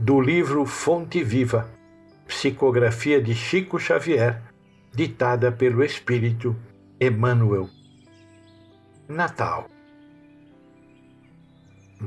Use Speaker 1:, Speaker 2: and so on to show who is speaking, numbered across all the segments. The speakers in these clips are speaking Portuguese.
Speaker 1: do livro Fonte Viva, psicografia de Chico Xavier, ditada pelo Espírito Emmanuel. Natal.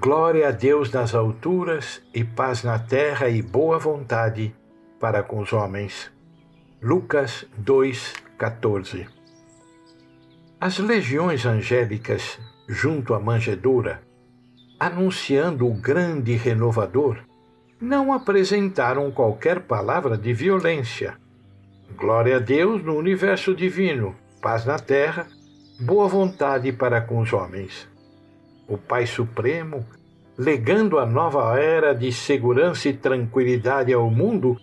Speaker 1: Glória a Deus nas alturas e paz na terra e boa vontade para com os homens. Lucas 2,14 As legiões angélicas, junto à manjedoura, anunciando o grande renovador, não apresentaram qualquer palavra de violência. Glória a Deus no universo divino, paz na terra, boa vontade para com os homens. O Pai Supremo, legando a nova era de segurança e tranquilidade ao mundo,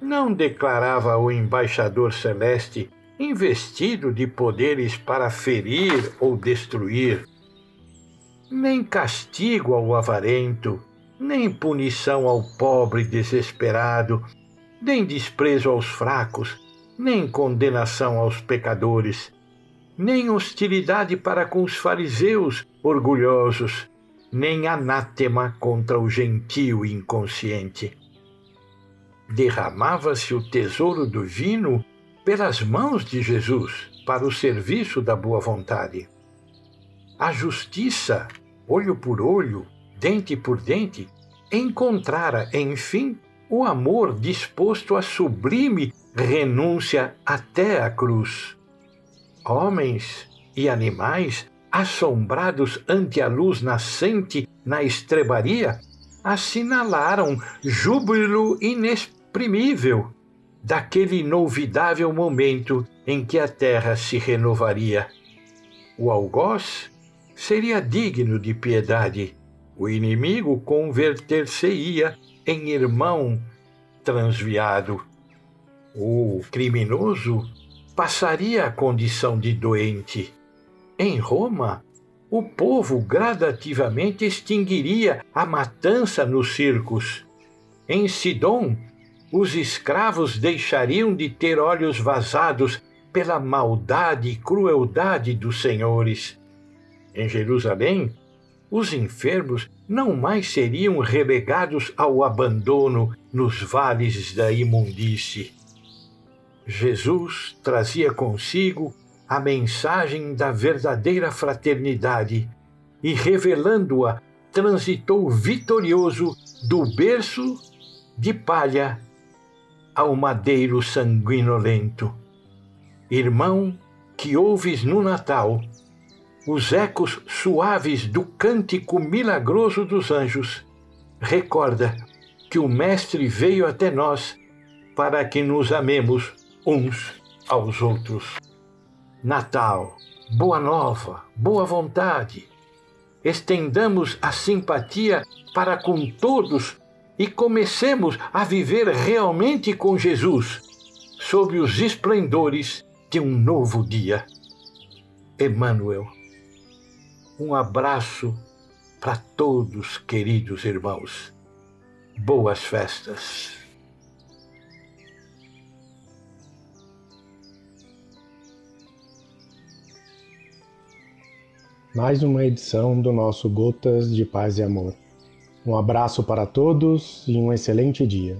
Speaker 1: não declarava o embaixador celeste investido de poderes para ferir ou destruir, nem castigo ao avarento, nem punição ao pobre desesperado, nem desprezo aos fracos, nem condenação aos pecadores, nem hostilidade para com os fariseus orgulhosos, nem anátema contra o gentio inconsciente derramava-se o tesouro divino pelas mãos de Jesus para o serviço da boa vontade. A justiça, olho por olho, dente por dente, encontrara, enfim, o amor disposto à sublime renúncia até a cruz. Homens e animais, assombrados ante a luz nascente na estrebaria, assinalaram júbilo inexprimível daquele inolvidável momento em que a terra se renovaria. O algoz seria digno de piedade, o inimigo converter-se-ia em irmão transviado. O criminoso passaria a condição de doente. Em Roma, o povo gradativamente extinguiria a matança nos circos. Em Sidom, os escravos deixariam de ter olhos vazados pela maldade e crueldade dos senhores. Em Jerusalém, os enfermos não mais seriam relegados ao abandono nos vales da imundície. Jesus trazia consigo a mensagem da verdadeira fraternidade e, revelando-a, transitou vitorioso do berço de palha ao madeiro sanguinolento. Irmão, que ouves no Natal os ecos suaves do cântico milagroso dos anjos, recorda que o Mestre veio até nós para que nos amemos uns aos outros. Natal, boa nova, boa vontade. Estendamos a simpatia para com todos e comecemos a viver realmente com Jesus, sob os esplendores de um novo dia. Emmanuel, um abraço para todos, queridos irmãos. Boas festas.
Speaker 2: Mais uma edição do nosso Gotas de Paz e Amor. Um abraço para todos e um excelente dia.